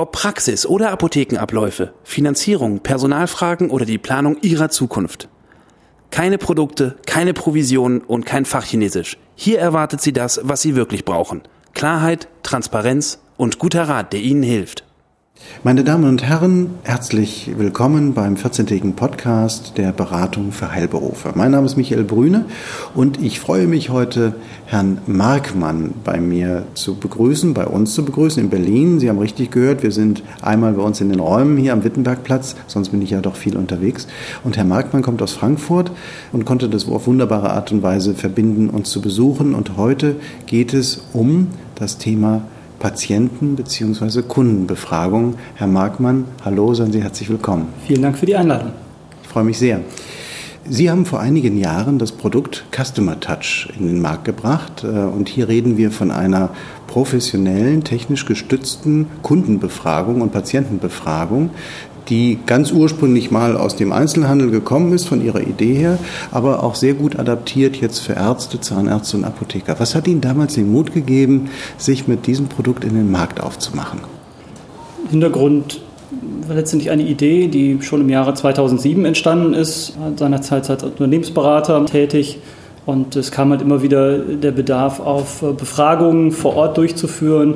Ob Praxis oder Apothekenabläufe, Finanzierung, Personalfragen oder die Planung Ihrer Zukunft. Keine Produkte, keine Provisionen und kein Fachchinesisch. Hier erwartet Sie das, was Sie wirklich brauchen. Klarheit, Transparenz und guter Rat, der Ihnen hilft. Meine Damen und Herren, herzlich willkommen beim 14-tägigen Podcast der Beratung für Heilberufe. Mein Name ist Michael Brüne und ich freue mich heute, Herrn Markmann bei mir zu begrüßen, bei uns zu begrüßen in Berlin. Sie haben richtig gehört, wir sind einmal bei uns in den Räumen hier am Wittenbergplatz, sonst bin ich ja doch viel unterwegs. Und Herr Markmann kommt aus Frankfurt und konnte das auf wunderbare Art und Weise verbinden, uns zu besuchen. Und heute geht es um das Thema Patienten- bzw. Kundenbefragung. Herr Markmann, hallo, seien Sie herzlich willkommen. Vielen Dank für die Einladung. Ich freue mich sehr. Sie haben vor einigen Jahren das Produkt Customer Touch in den Markt gebracht äh, und hier reden wir von einer professionellen, technisch gestützten Kundenbefragung und Patientenbefragung, die ganz ursprünglich mal aus dem Einzelhandel gekommen ist, von ihrer Idee her, aber auch sehr gut adaptiert jetzt für Ärzte, Zahnärzte und Apotheker. Was hat Ihnen damals den Mut gegeben, sich mit diesem Produkt in den Markt aufzumachen? Hintergrund war letztendlich eine Idee, die schon im Jahre 2007 entstanden ist, seinerzeit als Unternehmensberater tätig. Und es kam halt immer wieder der Bedarf auf Befragungen vor Ort durchzuführen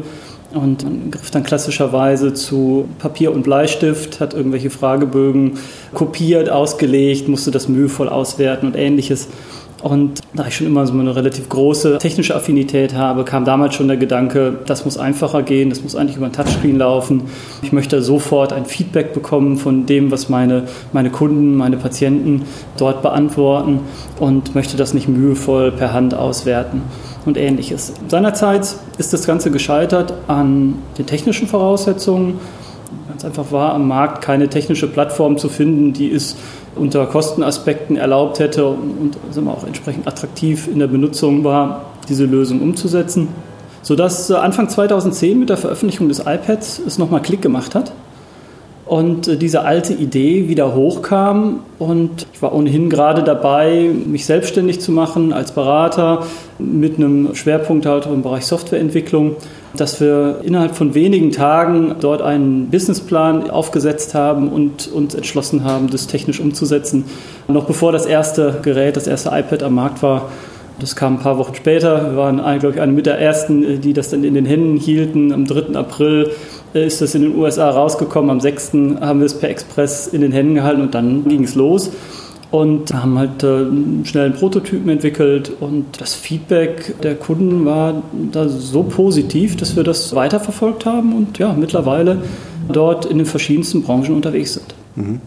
und griff dann klassischerweise zu Papier und Bleistift, hat irgendwelche Fragebögen kopiert, ausgelegt, musste das mühevoll auswerten und ähnliches. Und da ich schon immer so eine relativ große technische Affinität habe, kam damals schon der Gedanke, das muss einfacher gehen, das muss eigentlich über ein Touchscreen laufen. Ich möchte sofort ein Feedback bekommen von dem, was meine, meine Kunden, meine Patienten dort beantworten und möchte das nicht mühevoll per Hand auswerten und ähnliches. Seinerzeit ist das Ganze gescheitert an den technischen Voraussetzungen. Ganz einfach war am Markt keine technische Plattform zu finden, die es unter Kostenaspekten erlaubt hätte und, und auch entsprechend attraktiv in der Benutzung war, diese Lösung umzusetzen. Sodass Anfang 2010 mit der Veröffentlichung des iPads es nochmal Klick gemacht hat und äh, diese alte Idee wieder hochkam und ich war ohnehin gerade dabei, mich selbstständig zu machen als Berater mit einem Schwerpunkt halt im Bereich Softwareentwicklung, dass wir innerhalb von wenigen Tagen dort einen Businessplan aufgesetzt haben und uns entschlossen haben, das technisch umzusetzen. Noch bevor das erste Gerät, das erste iPad am Markt war, das kam ein paar Wochen später. Wir waren, glaube ich, eine mit der ersten, die das dann in den Händen hielten. Am 3. April ist das in den USA rausgekommen. Am 6. haben wir es per Express in den Händen gehalten und dann ging es los und haben halt äh, schnell einen Prototypen entwickelt und das Feedback der Kunden war da so positiv, dass wir das weiterverfolgt haben und ja, mittlerweile dort in den verschiedensten Branchen unterwegs sind. Mhm.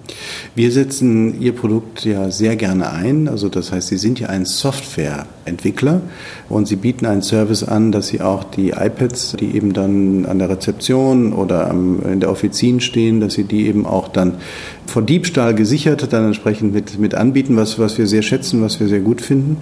Wir setzen Ihr Produkt ja sehr gerne ein. Also das heißt, Sie sind ja ein Softwareentwickler und Sie bieten einen Service an, dass Sie auch die iPads, die eben dann an der Rezeption oder in der Offizin stehen, dass Sie die eben auch dann vor Diebstahl gesichert dann entsprechend mit, mit anbieten, was, was wir sehr schätzen, was wir sehr gut finden.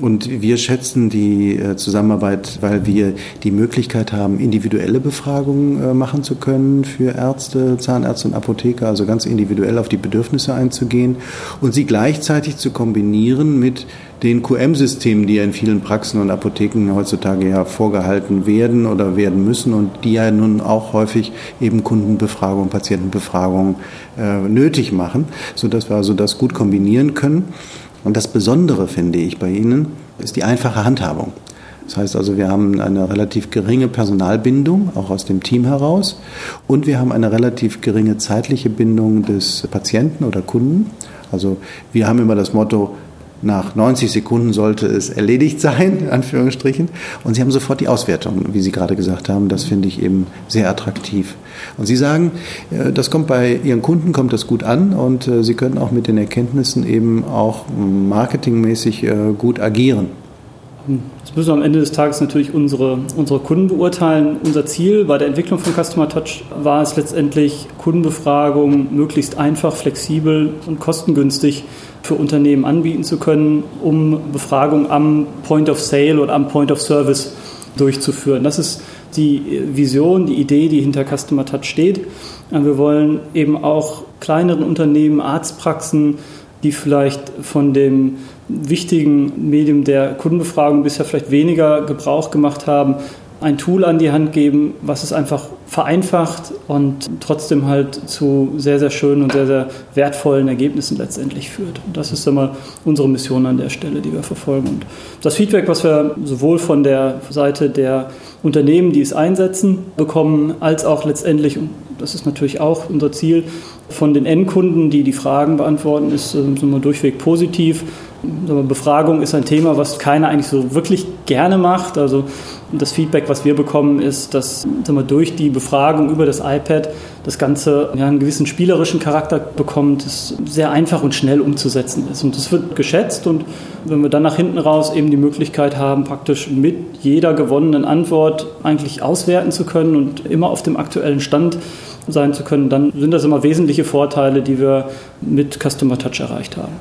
Und wir schätzen die äh, Zusammenarbeit, weil wir die Möglichkeit haben, individuelle Befragungen äh, machen zu können für Ärzte, Zahnärzte und Apotheker, also ganz individuell individuell auf die Bedürfnisse einzugehen und sie gleichzeitig zu kombinieren mit den QM-Systemen, die ja in vielen Praxen und Apotheken heutzutage ja vorgehalten werden oder werden müssen und die ja nun auch häufig eben Kundenbefragung, Patientenbefragung äh, nötig machen, sodass wir also das gut kombinieren können. Und das Besondere, finde ich, bei Ihnen ist die einfache Handhabung. Das heißt also, wir haben eine relativ geringe Personalbindung, auch aus dem Team heraus. Und wir haben eine relativ geringe zeitliche Bindung des Patienten oder Kunden. Also wir haben immer das Motto, nach 90 Sekunden sollte es erledigt sein, in Anführungsstrichen. Und Sie haben sofort die Auswertung, wie Sie gerade gesagt haben. Das finde ich eben sehr attraktiv. Und Sie sagen, äh, das kommt bei Ihren Kunden, kommt das gut an und äh, Sie können auch mit den Erkenntnissen eben auch marketingmäßig äh, gut agieren. Das müssen am Ende des Tages natürlich unsere, unsere Kunden beurteilen. Unser Ziel bei der Entwicklung von Customer Touch war es letztendlich, Kundenbefragungen möglichst einfach, flexibel und kostengünstig für Unternehmen anbieten zu können, um Befragungen am Point of Sale oder am Point of Service durchzuführen. Das ist die Vision, die Idee, die hinter Customer Touch steht. Wir wollen eben auch kleineren Unternehmen, Arztpraxen, die vielleicht von dem wichtigen Medium der Kundenbefragung bisher vielleicht weniger Gebrauch gemacht haben, ein Tool an die Hand geben, was es einfach vereinfacht und trotzdem halt zu sehr, sehr schönen und sehr, sehr wertvollen Ergebnissen letztendlich führt. Und das ist immer unsere Mission an der Stelle, die wir verfolgen. Und das Feedback, was wir sowohl von der Seite der Unternehmen, die es einsetzen, bekommen, als auch letztendlich, und das ist natürlich auch unser Ziel, von den Endkunden, die die Fragen beantworten, ist äh, durchweg positiv. Befragung ist ein Thema, was keiner eigentlich so wirklich gerne macht. Also das Feedback, was wir bekommen, ist, dass wir, durch die Befragung über das iPad das Ganze ja, einen gewissen spielerischen Charakter bekommt, das sehr einfach und schnell umzusetzen ist. Und das wird geschätzt und wenn wir dann nach hinten raus eben die Möglichkeit haben, praktisch mit jeder gewonnenen Antwort eigentlich auswerten zu können und immer auf dem aktuellen Stand sein zu können, dann sind das immer wesentliche Vorteile, die wir mit Customer Touch erreicht haben.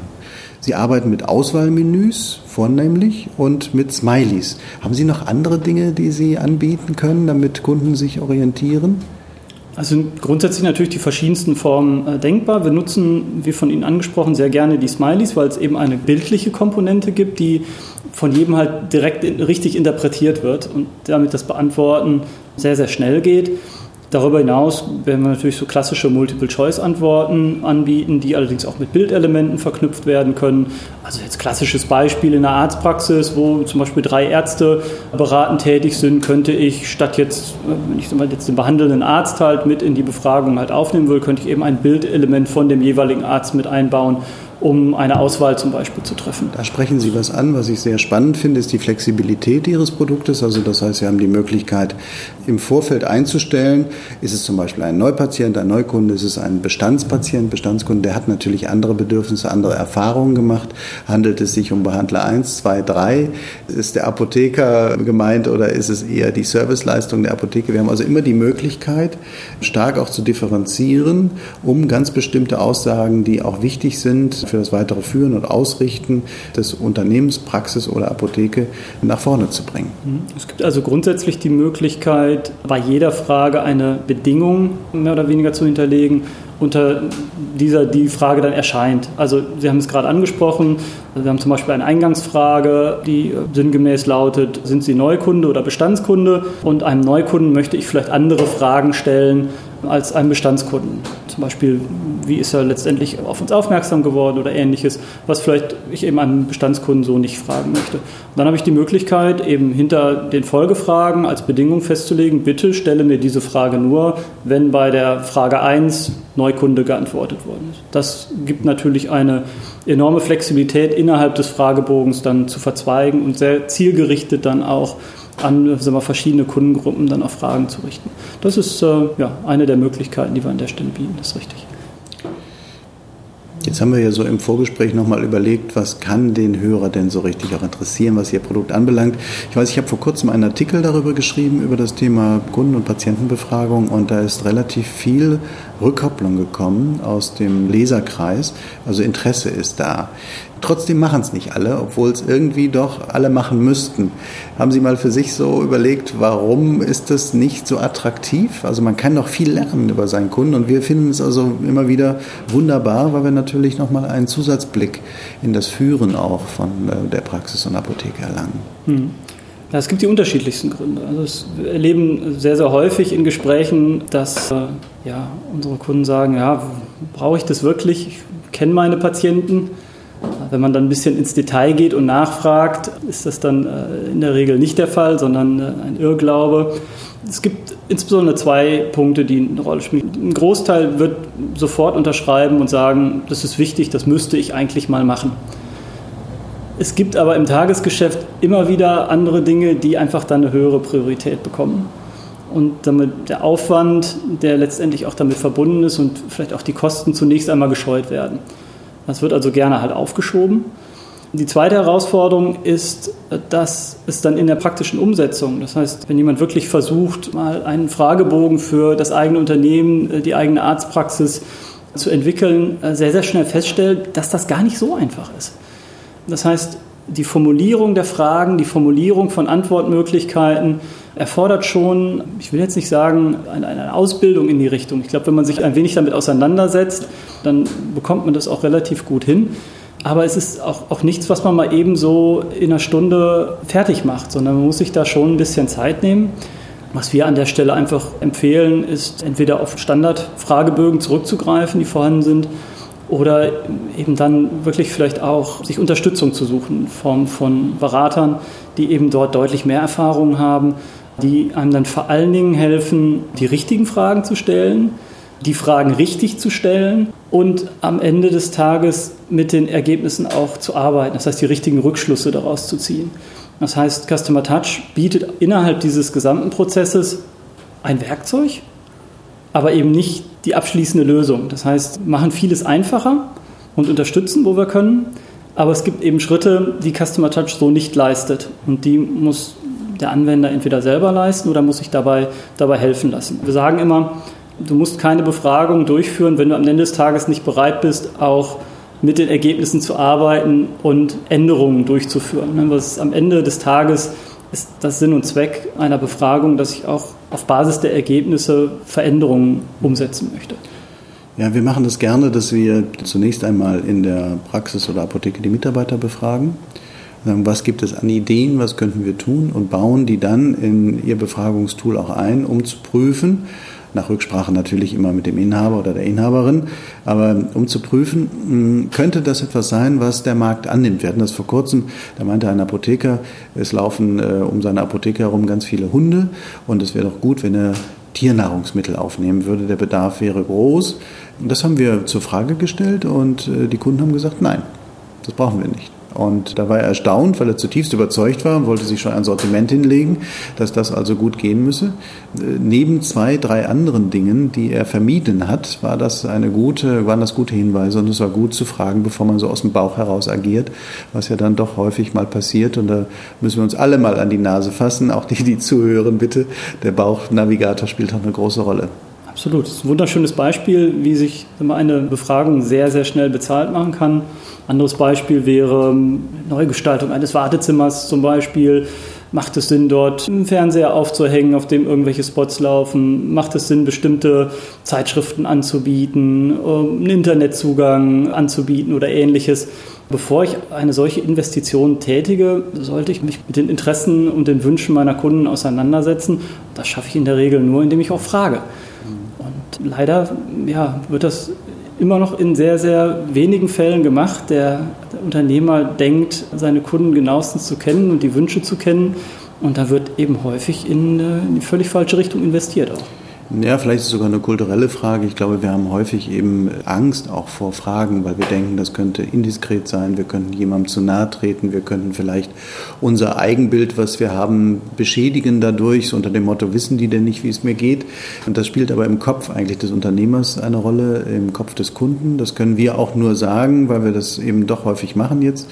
Sie arbeiten mit Auswahlmenüs vornehmlich und mit Smileys. Haben Sie noch andere Dinge, die Sie anbieten können, damit Kunden sich orientieren? Also grundsätzlich natürlich die verschiedensten Formen äh, denkbar. Wir nutzen, wie von Ihnen angesprochen, sehr gerne die Smileys, weil es eben eine bildliche Komponente gibt, die von jedem halt direkt richtig interpretiert wird und damit das Beantworten sehr, sehr schnell geht. Darüber hinaus werden wir natürlich so klassische Multiple-Choice-Antworten anbieten, die allerdings auch mit Bildelementen verknüpft werden können. Also jetzt klassisches Beispiel in der Arztpraxis, wo zum Beispiel drei Ärzte beratend tätig sind, könnte ich statt jetzt, wenn ich jetzt den behandelnden Arzt halt mit in die Befragung halt aufnehmen will, könnte ich eben ein Bildelement von dem jeweiligen Arzt mit einbauen um eine Auswahl zum Beispiel zu treffen. Da sprechen Sie was an, was ich sehr spannend finde, ist die Flexibilität Ihres Produktes. Also das heißt, Sie haben die Möglichkeit, im Vorfeld einzustellen, ist es zum Beispiel ein Neupatient, ein Neukunde, ist es ein Bestandspatient, Bestandskunde, der hat natürlich andere Bedürfnisse, andere Erfahrungen gemacht. Handelt es sich um Behandler 1, 2, 3? Ist der Apotheker gemeint oder ist es eher die Serviceleistung der Apotheke? Wir haben also immer die Möglichkeit, stark auch zu differenzieren, um ganz bestimmte Aussagen, die auch wichtig sind, für das weitere Führen und Ausrichten des Unternehmens, Praxis oder Apotheke nach vorne zu bringen. Mhm. Es gibt also grundsätzlich die Möglichkeit, bei jeder Frage eine Bedingung mehr oder weniger zu hinterlegen, unter dieser die Frage dann erscheint. Also Sie haben es gerade angesprochen, wir haben zum Beispiel eine Eingangsfrage, die sinngemäß lautet, sind Sie Neukunde oder Bestandskunde? Und einem Neukunden möchte ich vielleicht andere Fragen stellen als einem Bestandskunden. Zum Beispiel, wie ist er letztendlich auf uns aufmerksam geworden oder ähnliches, was vielleicht ich eben einem Bestandskunden so nicht fragen möchte. Und dann habe ich die Möglichkeit, eben hinter den Folgefragen als Bedingung festzulegen, bitte stelle mir diese Frage nur, wenn bei der Frage 1 Neukunde geantwortet worden ist. Das gibt natürlich eine enorme Flexibilität innerhalb des Fragebogens dann zu verzweigen und sehr zielgerichtet dann auch an sagen wir, verschiedene Kundengruppen dann auch Fragen zu richten. Das ist äh, ja, eine der Möglichkeiten, die wir an der Stelle bieten, das ist richtig. Jetzt haben wir ja so im Vorgespräch nochmal überlegt, was kann den Hörer denn so richtig auch interessieren, was Ihr Produkt anbelangt. Ich weiß, ich habe vor kurzem einen Artikel darüber geschrieben, über das Thema Kunden- und Patientenbefragung und da ist relativ viel Rückkopplung gekommen aus dem Leserkreis. Also Interesse ist da. Trotzdem machen es nicht alle, obwohl es irgendwie doch alle machen müssten. Haben Sie mal für sich so überlegt, warum ist das nicht so attraktiv? Also man kann noch viel lernen über seinen Kunden und wir finden es also immer wieder wunderbar, weil wir natürlich nochmal einen Zusatzblick in das Führen auch von äh, der Praxis und Apotheke erlangen. Hm. Ja, es gibt die unterschiedlichsten Gründe. Also wir erleben sehr, sehr häufig in Gesprächen, dass äh, ja, unsere Kunden sagen, ja, brauche ich das wirklich? Ich kenne meine Patienten. Wenn man dann ein bisschen ins Detail geht und nachfragt, ist das dann äh, in der Regel nicht der Fall, sondern äh, ein Irrglaube. Es gibt insbesondere zwei Punkte, die eine Rolle spielen. Ein Großteil wird sofort unterschreiben und sagen, das ist wichtig, das müsste ich eigentlich mal machen. Es gibt aber im Tagesgeschäft immer wieder andere Dinge, die einfach dann eine höhere Priorität bekommen. Und damit der Aufwand, der letztendlich auch damit verbunden ist und vielleicht auch die Kosten zunächst einmal gescheut werden. Das wird also gerne halt aufgeschoben. Die zweite Herausforderung ist, dass es dann in der praktischen Umsetzung, das heißt, wenn jemand wirklich versucht, mal einen Fragebogen für das eigene Unternehmen, die eigene Arztpraxis zu entwickeln, sehr, sehr schnell feststellt, dass das gar nicht so einfach ist. Das heißt, die Formulierung der Fragen, die Formulierung von Antwortmöglichkeiten erfordert schon, ich will jetzt nicht sagen, eine, Ausbildung in die Richtung. Ich glaube, wenn man sich ein wenig damit auseinandersetzt, dann bekommt man das auch relativ gut hin. Aber es ist auch, auch nichts, was man mal eben so in einer Stunde fertig macht, sondern man muss sich da schon ein bisschen Zeit nehmen. Was wir an der Stelle einfach empfehlen, ist entweder auf Standardfragebögen zurückzugreifen, die vorhanden sind, oder eben dann wirklich vielleicht auch sich Unterstützung zu suchen in von Beratern, die eben dort deutlich mehr Erfahrung haben, die einem dann vor allen Dingen helfen, die richtigen Fragen zu stellen, die Fragen richtig zu stellen und am Ende des Tages mit den Ergebnissen auch zu arbeiten, das heißt die richtigen Rückschlüsse daraus zu ziehen. Das heißt, Customer Touch bietet innerhalb dieses gesamten Prozesses ein Werkzeug, aber eben nicht die abschließende Lösung. Das heißt, machen vieles einfacher und unterstützen, wo wir können, aber es gibt eben Schritte, die Customer Touch so nicht leistet und die muss der Anwender entweder selber leisten oder muss sich dabei, dabei helfen lassen. Wir sagen immer, du musst keine Befragung durchführen, wenn du am Ende des Tages nicht bereit bist, auch mit den Ergebnissen zu arbeiten und Änderungen durchzuführen. Was am Ende des Tages ist das Sinn und Zweck einer Befragung, dass ich auch auf Basis der Ergebnisse Veränderungen umsetzen möchte. Ja, wir machen das gerne, dass wir zunächst einmal in der Praxis oder Apotheke die Mitarbeiter befragen. Sagen, was gibt es an Ideen, was könnten wir tun und bauen die dann in ihr Befragungstool auch ein, um zu prüfen, nach Rücksprache natürlich immer mit dem Inhaber oder der Inhaberin, aber um zu prüfen, hm, könnte das etwas sein, was der Markt annimmt. Wir hatten das vor kurzem, da meinte ein Apotheker, es laufen äh, um seine Apotheke herum ganz viele Hunde und es wäre doch gut, wenn er Tiernahrungsmittel aufnehmen würde. Der Bedarf wäre groß. Das haben wir zur Frage gestellt und äh, die Kunden haben gesagt, nein, das brauchen wir nicht. Und da war er erstaunt, weil er zutiefst überzeugt war und wollte sich schon ein Sortiment hinlegen, dass das also gut gehen müsse. Neben zwei, drei anderen Dingen, die er vermieden hat, war das eine gute, waren das gute Hinweise und es war gut zu fragen, bevor man so aus dem Bauch heraus agiert, was ja dann doch häufig mal passiert. Und da müssen wir uns alle mal an die Nase fassen, auch die, die zuhören, bitte. Der Bauchnavigator spielt auch eine große Rolle. Absolut. Das ist ein wunderschönes Beispiel, wie sich eine Befragung sehr, sehr schnell bezahlt machen kann. Anderes Beispiel wäre ähm, Neugestaltung eines Wartezimmers zum Beispiel. Macht es Sinn, dort einen Fernseher aufzuhängen, auf dem irgendwelche Spots laufen? Macht es Sinn, bestimmte Zeitschriften anzubieten, einen Internetzugang anzubieten oder ähnliches? Bevor ich eine solche Investition tätige, sollte ich mich mit den Interessen und den Wünschen meiner Kunden auseinandersetzen. Das schaffe ich in der Regel nur, indem ich auch frage. Leider ja, wird das immer noch in sehr, sehr wenigen Fällen gemacht. Der, der Unternehmer denkt, seine Kunden genauestens zu kennen und die Wünsche zu kennen. Und da wird eben häufig in, äh, in die völlig falsche Richtung investiert auch. Ja, vielleicht ist es sogar eine kulturelle Frage. Ich glaube, wir haben häufig eben Angst auch vor Fragen, weil wir denken, das könnte indiskret sein, wir könnten jemandem zu nahe treten, wir könnten vielleicht unser Eigenbild, was wir haben, beschädigen dadurch, so unter dem Motto, wissen die denn nicht, wie es mir geht? Und das spielt aber im Kopf eigentlich des Unternehmers eine Rolle, im Kopf des Kunden. Das können wir auch nur sagen, weil wir das eben doch häufig machen jetzt.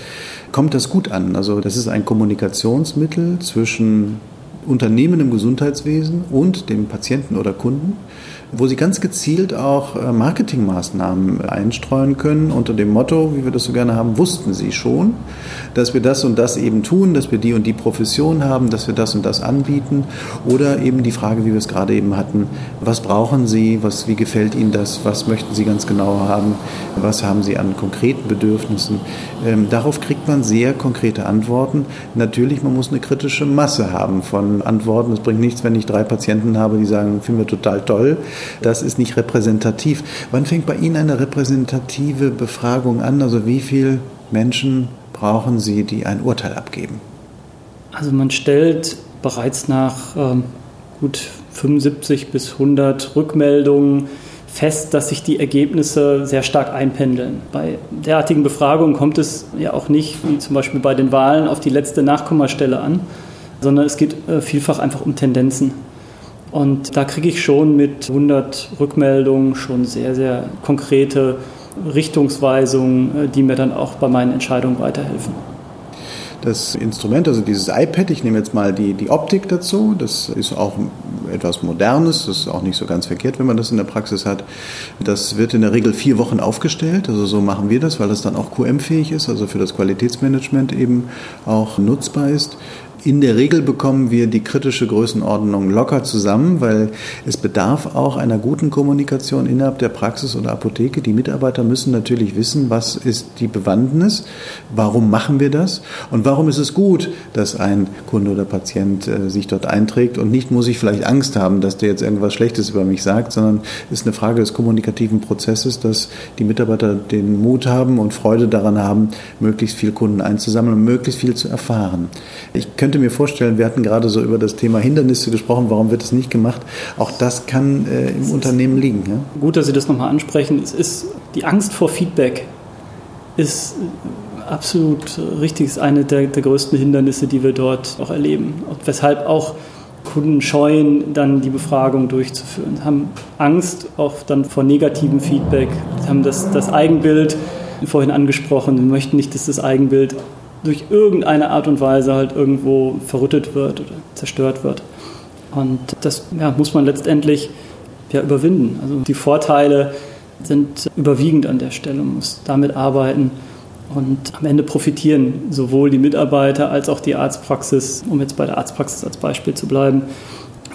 Kommt das gut an? Also das ist ein Kommunikationsmittel zwischen Unternehmen im Gesundheitswesen und dem Patienten oder Kunden wo sie ganz gezielt auch äh, Marketingmaßnahmen einstreuen können unter dem Motto, wie wir das so gerne haben, wussten sie schon, dass wir das und das eben tun, dass wir die und die Profession haben, dass wir das und das anbieten oder eben die Frage, wie wir es gerade eben hatten, was brauchen sie, was, wie gefällt ihnen das, was möchten sie ganz genau haben, was haben sie an konkreten Bedürfnissen. Ähm, darauf kriegt man sehr konkrete Antworten. Natürlich, man muss eine kritische Masse haben von Antworten. Es bringt nichts, wenn ich drei Patienten habe, die sagen, finden wir total toll. Das ist nicht repräsentativ. Wann fängt bei Ihnen eine repräsentative Befragung an? Also wie viele Menschen brauchen Sie, die ein Urteil abgeben? Also man stellt bereits nach ähm, gut 75 bis 100 Rückmeldungen fest, dass sich die Ergebnisse sehr stark einpendeln. Bei derartigen Befragungen kommt es ja auch nicht, wie zum Beispiel bei den Wahlen, auf die letzte Nachkommastelle an, sondern es geht äh, vielfach einfach um Tendenzen. Und da kriege ich schon mit 100 Rückmeldungen schon sehr, sehr konkrete Richtungsweisungen, äh, die mir dann auch bei meinen Entscheidungen weiterhelfen das Instrument, also dieses iPad, ich nehme jetzt mal die, die Optik dazu, das ist auch etwas Modernes, das ist auch nicht so ganz verkehrt, wenn man das in der Praxis hat. Das wird in der Regel vier Wochen aufgestellt, also so machen wir das, weil das dann auch QM-fähig ist, also für das Qualitätsmanagement eben auch nutzbar ist. In der Regel bekommen wir die kritische Größenordnung locker zusammen, weil es bedarf auch einer guten Kommunikation innerhalb der Praxis oder Apotheke. Die Mitarbeiter müssen natürlich wissen, was ist die Bewandtnis, warum machen wir das und warum ist es gut, dass ein Kunde oder Patient äh, sich dort einträgt und nicht muss ich vielleicht Angst haben, dass der jetzt irgendwas Schlechtes über mich sagt, sondern es ist eine Frage des kommunikativen Prozesses, dass die Mitarbeiter den Mut haben und Freude daran haben, möglichst viel Kunden einzusammeln und möglichst viel zu erfahren. Ich könnte könnte mir vorstellen, wir hatten gerade so über das Thema Hindernisse gesprochen, warum wird es nicht gemacht? Auch das kann äh, im es Unternehmen liegen. Ja? Gut, dass Sie das nochmal ansprechen. Es ist die Angst vor Feedback ist absolut richtig, ist eine der, der größten Hindernisse, die wir dort auch erleben. Und weshalb auch Kunden scheuen, dann die Befragung durchzuführen, haben Angst auch dann vor negativem Feedback, haben das, das Eigenbild vorhin angesprochen, wir möchten nicht, dass das Eigenbild durch irgendeine Art und Weise halt irgendwo verrüttet wird oder zerstört wird. Und das ja, muss man letztendlich ja, überwinden. Also die Vorteile sind überwiegend an der Stelle, man muss damit arbeiten und am Ende profitieren sowohl die Mitarbeiter als auch die Arztpraxis, um jetzt bei der Arztpraxis als Beispiel zu bleiben,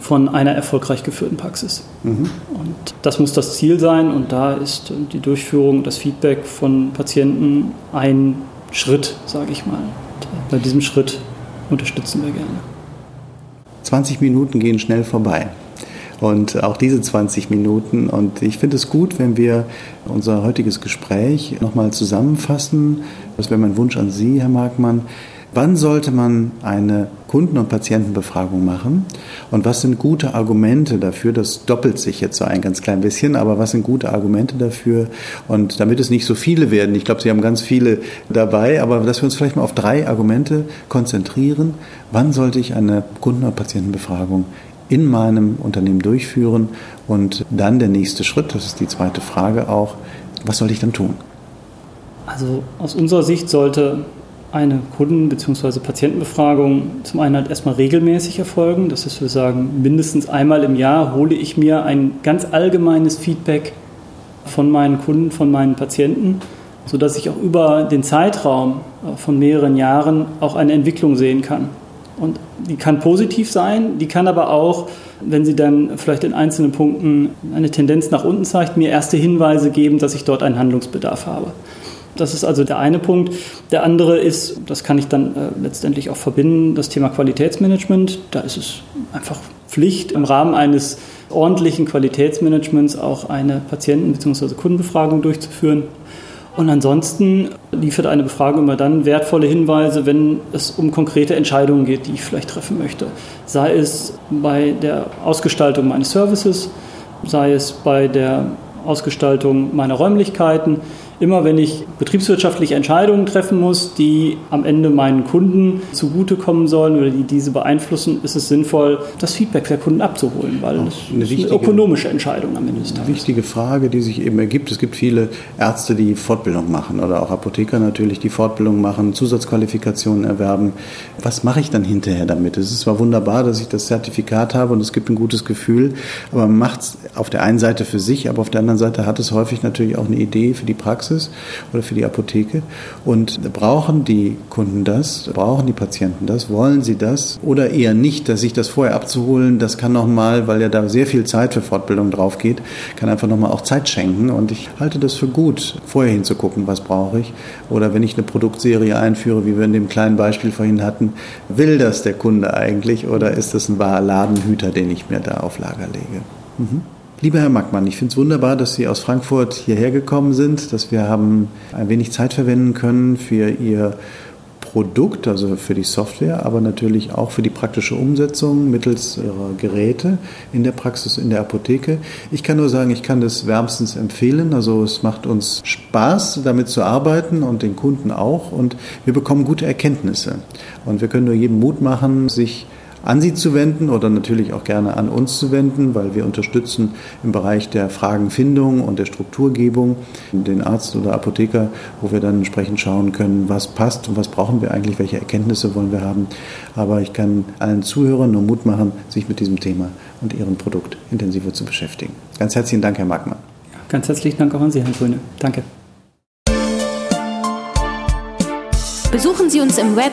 von einer erfolgreich geführten Praxis. Mhm. Und das muss das Ziel sein und da ist die Durchführung, das Feedback von Patienten ein Schritt, sage ich mal. Bei diesem Schritt unterstützen wir gerne. 20 Minuten gehen schnell vorbei. Und auch diese 20 Minuten. Und ich finde es gut, wenn wir unser heutiges Gespräch nochmal zusammenfassen. Das wäre mein Wunsch an Sie, Herr Markmann. Wann sollte man eine Kunden- und Patientenbefragung machen? Und was sind gute Argumente dafür? Das doppelt sich jetzt so ein ganz klein bisschen, aber was sind gute Argumente dafür? Und damit es nicht so viele werden, ich glaube, Sie haben ganz viele dabei, aber dass wir uns vielleicht mal auf drei Argumente konzentrieren. Wann sollte ich eine Kunden- und Patientenbefragung in meinem Unternehmen durchführen? Und dann der nächste Schritt, das ist die zweite Frage auch, was sollte ich dann tun? Also aus unserer Sicht sollte eine Kunden- bzw. Patientenbefragung zum einen halt erstmal regelmäßig erfolgen. Das ist, wir sagen, mindestens einmal im Jahr hole ich mir ein ganz allgemeines Feedback von meinen Kunden, von meinen Patienten, sodass ich auch über den Zeitraum von mehreren Jahren auch eine Entwicklung sehen kann. Und die kann positiv sein, die kann aber auch, wenn sie dann vielleicht in einzelnen Punkten eine Tendenz nach unten zeigt, mir erste Hinweise geben, dass ich dort einen Handlungsbedarf habe. Das ist also der eine Punkt. Der andere ist, das kann ich dann äh, letztendlich auch verbinden, das Thema Qualitätsmanagement. Da ist es einfach Pflicht, im Rahmen eines ordentlichen Qualitätsmanagements auch eine Patienten- bzw. Kundenbefragung durchzuführen. Und ansonsten liefert eine Befragung immer dann wertvolle Hinweise, wenn es um konkrete Entscheidungen geht, die ich vielleicht treffen möchte. Sei es bei der Ausgestaltung meines Services, sei es bei der Ausgestaltung meiner Räumlichkeiten, immer wenn ich betriebswirtschaftliche Entscheidungen treffen muss, die am Ende meinen Kunden zugutekommen sollen oder die diese beeinflussen, ist es sinnvoll, das Feedback der Kunden abzuholen, weil das eine ist eine ökonomische Entscheidung am Ende des Tages. Eine wichtige Frage, die sich eben ergibt. Es gibt viele Ärzte, die Fortbildung machen oder auch Apotheker natürlich, die Fortbildung machen, Zusatzqualifikationen erwerben. Was mache ich dann hinterher damit? Es ist zwar wunderbar, dass ich das Zertifikat habe und es gibt ein gutes Gefühl, aber man macht es auf der einen Seite für sich, aber auf der anderen Seite hat es häufig natürlich auch eine Idee für die Praxis Praxis oder für die Apotheke. Und brauchen die Kunden das? Brauchen die Patienten das? Wollen sie das? Oder eher nicht, dass sich das vorher abzuholen, das kann nochmal, weil ja da sehr viel Zeit für Fortbildung drauf geht, kann einfach nochmal auch Zeit schenken. Und ich halte das für gut, vorher hinzugucken, was brauche ich. Oder wenn ich eine Produktserie einführe, wie wir in dem kleinen Beispiel vorhin hatten, will das der Kunde eigentlich oder ist das ein wahrer Ladenhüter, den ich mir da auf Lager lege? Mhm. Lieber Herr Mackmann, ich finde es wunderbar, dass Sie aus Frankfurt hierher gekommen sind, dass wir haben ein wenig Zeit verwenden können für Ihr Produkt, also für die Software, aber natürlich auch für die praktische Umsetzung mittels Ihrer Geräte in der Praxis, in der Apotheke. Ich kann nur sagen, ich kann das wärmstens empfehlen. Also es macht uns Spaß, damit zu arbeiten und den Kunden auch und wir bekommen gute Erkenntnisse. Und wir können nur jedem Mut machen, sich an Sie zu wenden oder natürlich auch gerne an uns zu wenden, weil wir unterstützen im Bereich der Fragenfindung und der Strukturgebung den Arzt oder Apotheker, wo wir dann entsprechend schauen können, was passt und was brauchen wir eigentlich, welche Erkenntnisse wollen wir haben. Aber ich kann allen Zuhörern nur Mut machen, sich mit diesem Thema und Ihrem Produkt intensiver zu beschäftigen. Ganz herzlichen Dank, Herr Magmann. Ganz herzlichen Dank auch an Sie, Herr Grüne. Danke. Besuchen Sie uns im Web.